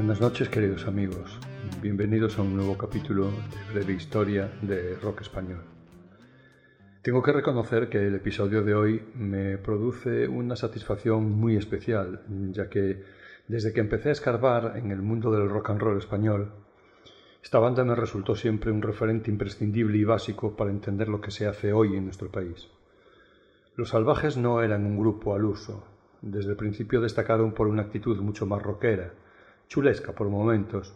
Buenas noches queridos amigos, bienvenidos a un nuevo capítulo de breve historia de rock español. Tengo que reconocer que el episodio de hoy me produce una satisfacción muy especial, ya que desde que empecé a escarbar en el mundo del rock and roll español, esta banda me resultó siempre un referente imprescindible y básico para entender lo que se hace hoy en nuestro país. Los salvajes no eran un grupo al uso, desde el principio destacaron por una actitud mucho más rockera, chulesca por momentos,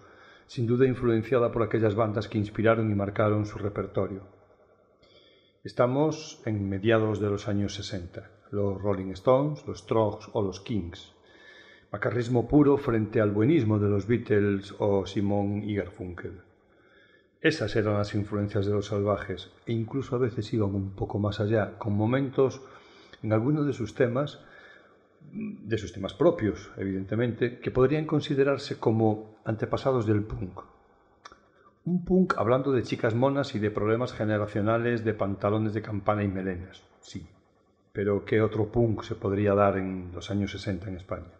sin duda influenciada por aquellas bandas que inspiraron y marcaron su repertorio. Estamos en mediados de los años 60, los Rolling Stones, los Strokes o los Kings. Macarrismo puro frente al buenismo de los Beatles o Simon y Garfunkel. Esas eran las influencias de los salvajes e incluso a veces iban un poco más allá, con momentos en algunos de sus temas de sus temas propios, evidentemente, que podrían considerarse como antepasados del punk. Un punk hablando de chicas monas y de problemas generacionales de pantalones de campana y melenas, sí. Pero ¿qué otro punk se podría dar en los años 60 en España?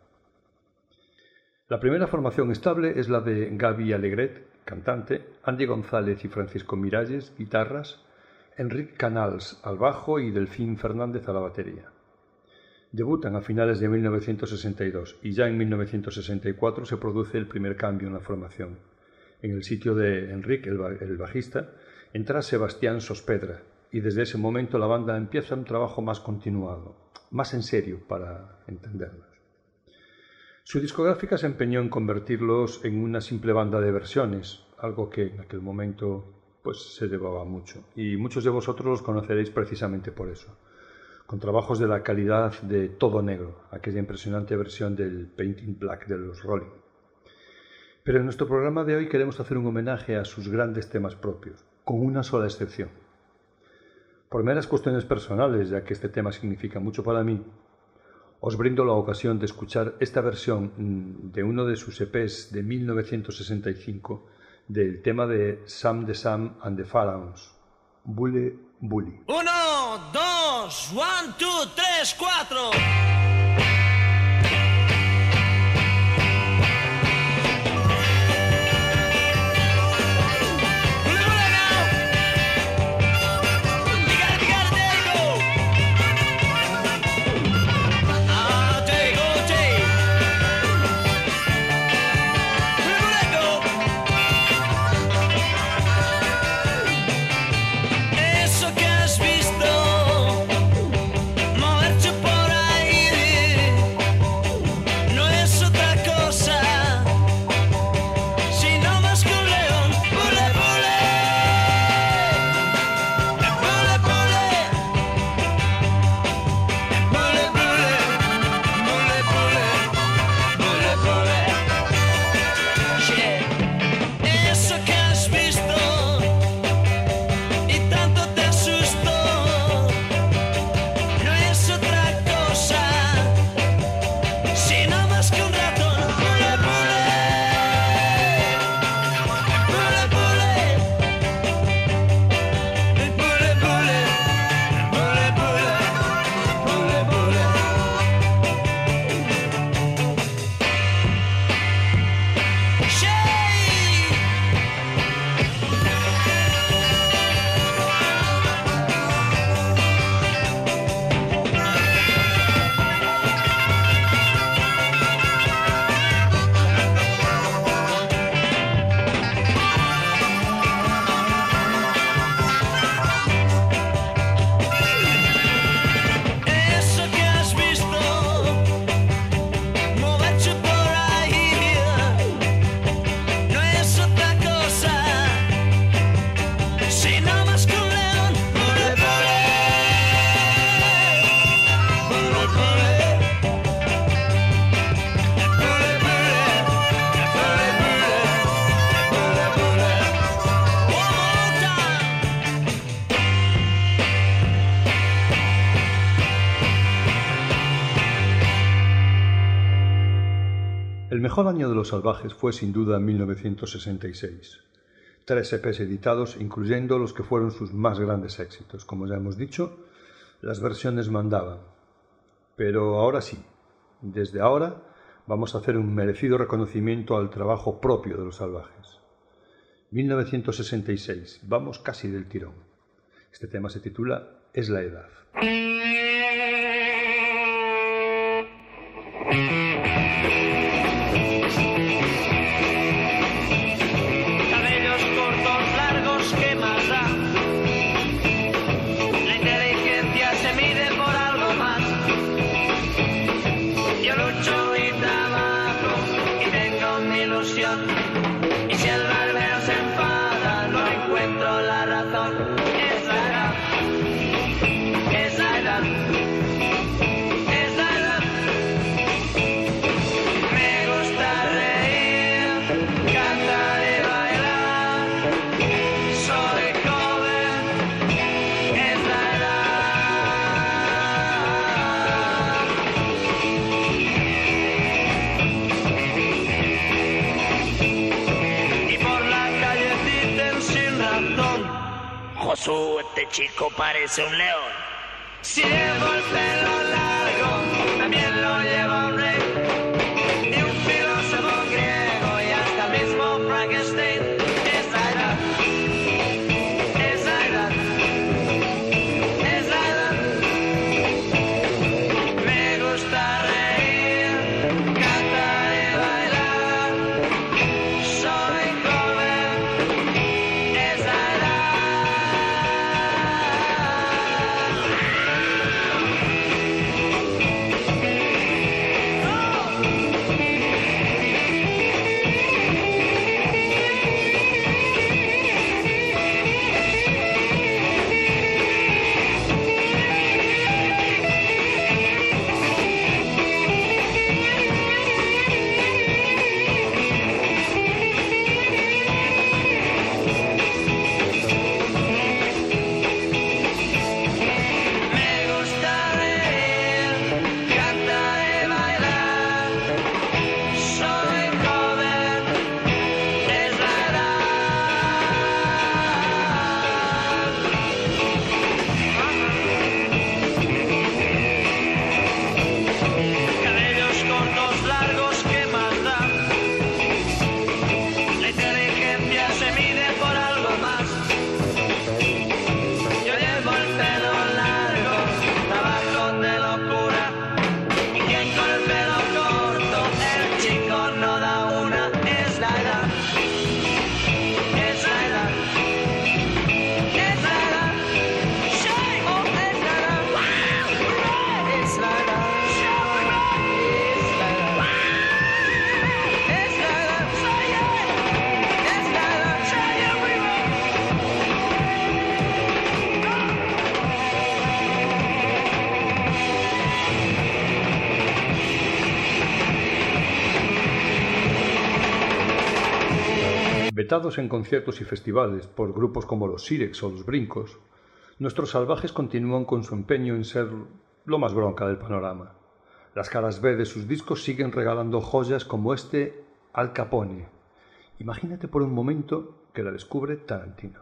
La primera formación estable es la de Gaby Alegret, cantante, Andy González y Francisco Miralles, guitarras, Enrique Canals al bajo y Delfín Fernández a la batería. Debutan a finales de 1962 y ya en 1964 se produce el primer cambio en la formación. En el sitio de Enrique, el bajista, entra Sebastián Sospedra y desde ese momento la banda empieza un trabajo más continuado, más en serio para entendernos. Su discográfica se empeñó en convertirlos en una simple banda de versiones, algo que en aquel momento pues se llevaba mucho, y muchos de vosotros los conoceréis precisamente por eso con trabajos de la calidad de Todo Negro, aquella impresionante versión del Painting Black de los Rolling. Pero en nuestro programa de hoy queremos hacer un homenaje a sus grandes temas propios, con una sola excepción. Por meras cuestiones personales, ya que este tema significa mucho para mí, os brindo la ocasión de escuchar esta versión mm, de uno de sus EPs de 1965 del tema de Sam de Sam and the Pharaohs, Bully Bully. Uno, dos, one, two, tres, cuatro. Mejor año de los salvajes fue sin duda 1966. Tres EPs editados, incluyendo los que fueron sus más grandes éxitos. Como ya hemos dicho, las versiones mandaban. Pero ahora sí, desde ahora vamos a hacer un merecido reconocimiento al trabajo propio de los salvajes. 1966, vamos casi del tirón. Este tema se titula Es la edad. Parece un león. En conciertos y festivales por grupos como los Sirex o los Brincos, nuestros salvajes continúan con su empeño en ser lo más bronca del panorama. Las caras B de sus discos siguen regalando joyas como este Al Capone. Imagínate por un momento que la descubre Tarantino.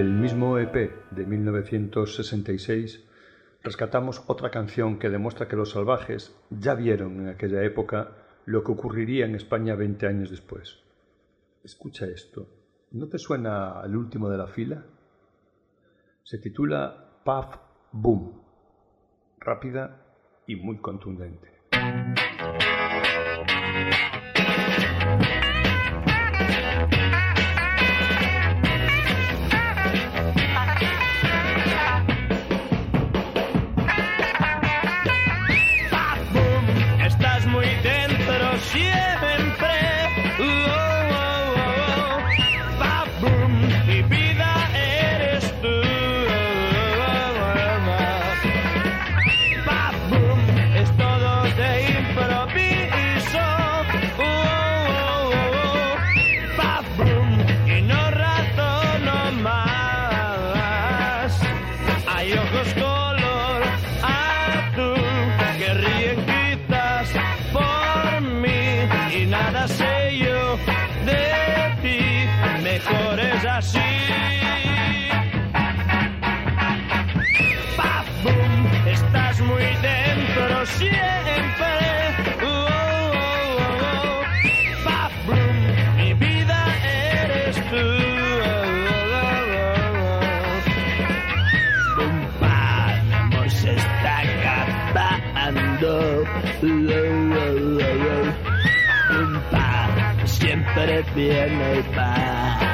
Del mismo EP de 1966 rescatamos otra canción que demuestra que los salvajes ya vieron en aquella época lo que ocurriría en España 20 años después. Escucha esto. ¿No te suena al último de la fila? Se titula Puff Boom. Rápida y muy contundente. Acabando. Uh, uh, uh, uh. Bum, pa, siempre viene paz.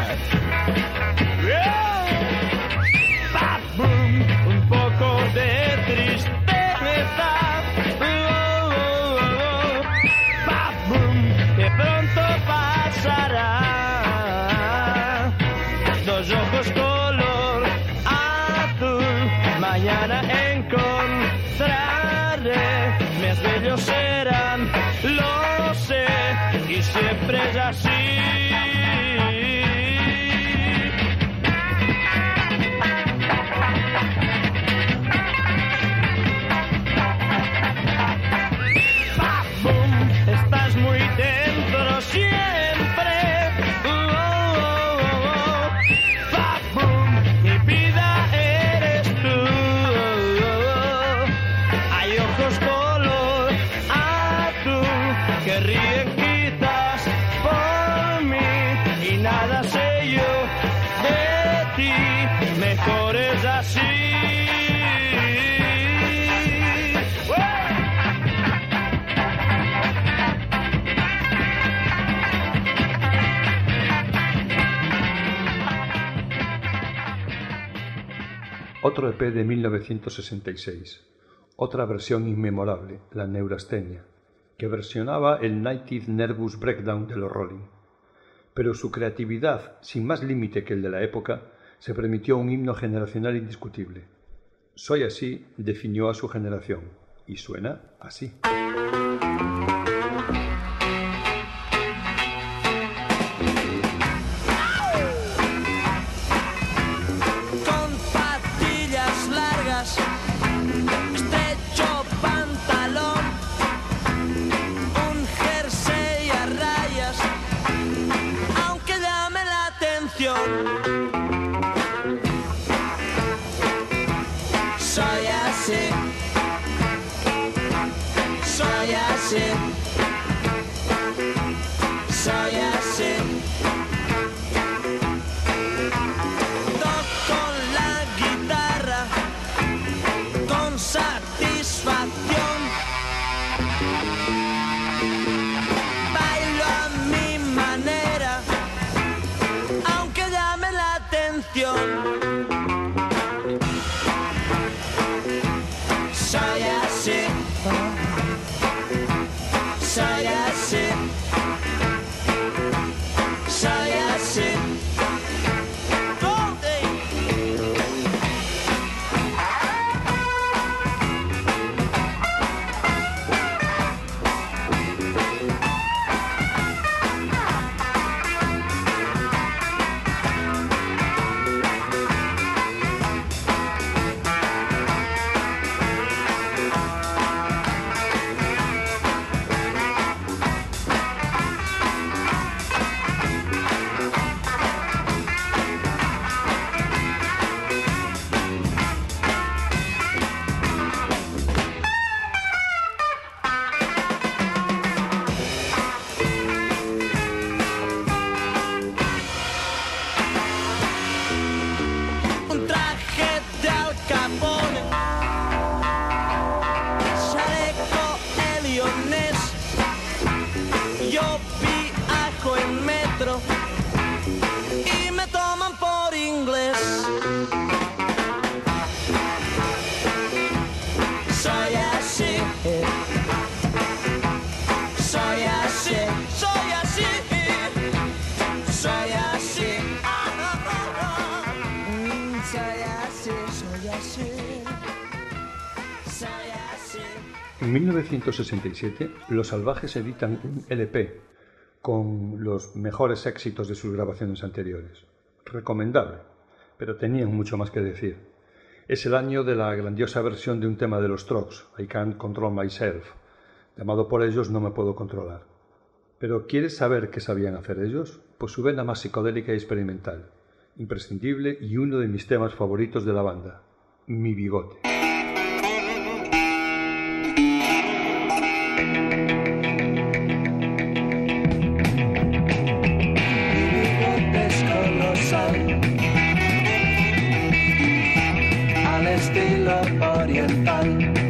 Otro EP de 1966, otra versión inmemorable, la Neurastenia, que versionaba el 90th Nervous Breakdown de los Rolling. Pero su creatividad, sin más límite que el de la época, se permitió un himno generacional indiscutible. Soy así definió a su generación, y suena así. En 1967, Los Salvajes editan un LP con los mejores éxitos de sus grabaciones anteriores. Recomendable, pero tenían mucho más que decir. Es el año de la grandiosa versión de un tema de los Strokes, I Can't Control Myself, llamado por ellos No me puedo controlar. Pero ¿quieres saber qué sabían hacer ellos? Pues su vena más psicodélica y experimental, imprescindible y uno de mis temas favoritos de la banda, Mi bigote. Oriental.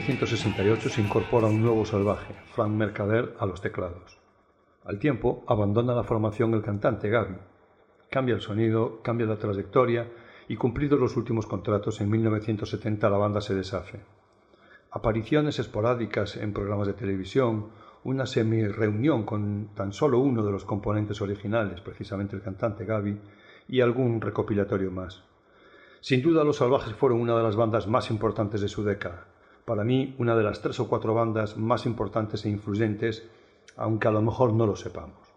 1968 se incorpora un nuevo salvaje, Frank Mercader, a los teclados. Al tiempo, abandona la formación el cantante Gaby. Cambia el sonido, cambia la trayectoria y cumplidos los últimos contratos, en 1970 la banda se deshace. Apariciones esporádicas en programas de televisión, una semi-reunión con tan solo uno de los componentes originales, precisamente el cantante Gaby, y algún recopilatorio más. Sin duda, Los Salvajes fueron una de las bandas más importantes de su década. Para mí, una de las tres o cuatro bandas más importantes e influyentes, aunque a lo mejor no lo sepamos.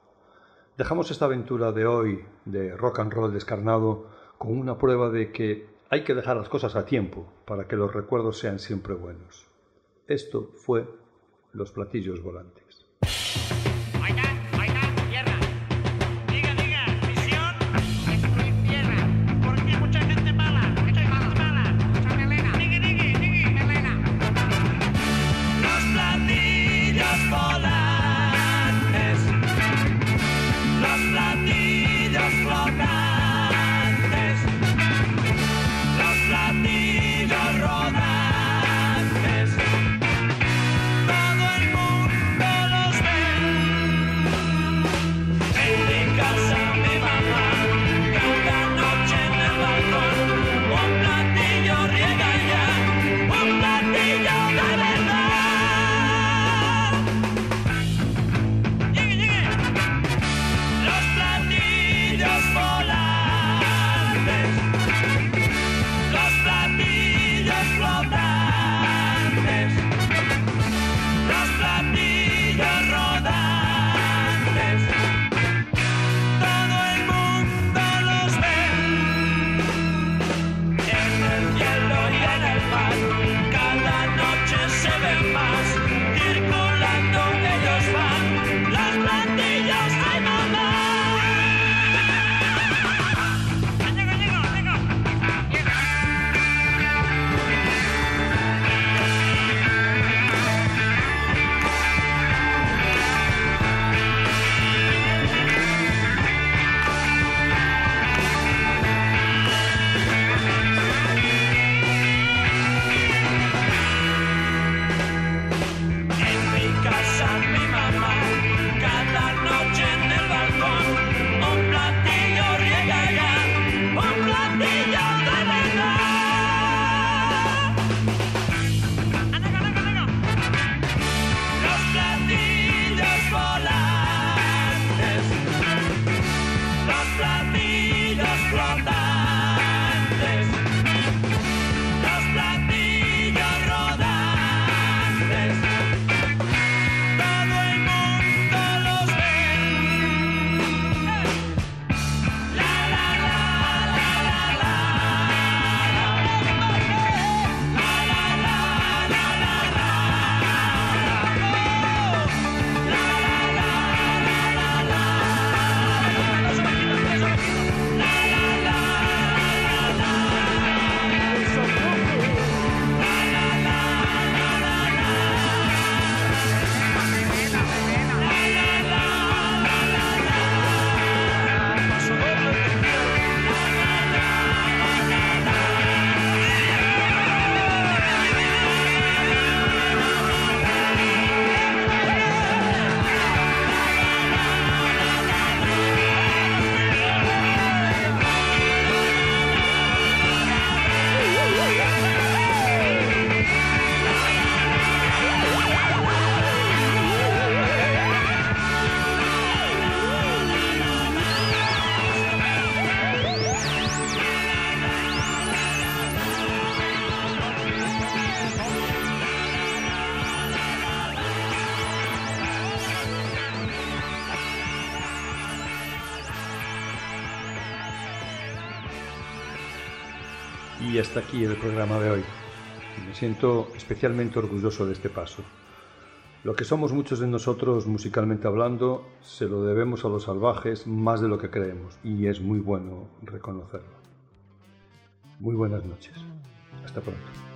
Dejamos esta aventura de hoy de rock and roll descarnado con una prueba de que hay que dejar las cosas a tiempo para que los recuerdos sean siempre buenos. Esto fue Los Platillos Volantes. Y hasta aquí el programa de hoy. Me siento especialmente orgulloso de este paso. Lo que somos muchos de nosotros musicalmente hablando se lo debemos a los salvajes más de lo que creemos y es muy bueno reconocerlo. Muy buenas noches. Hasta pronto.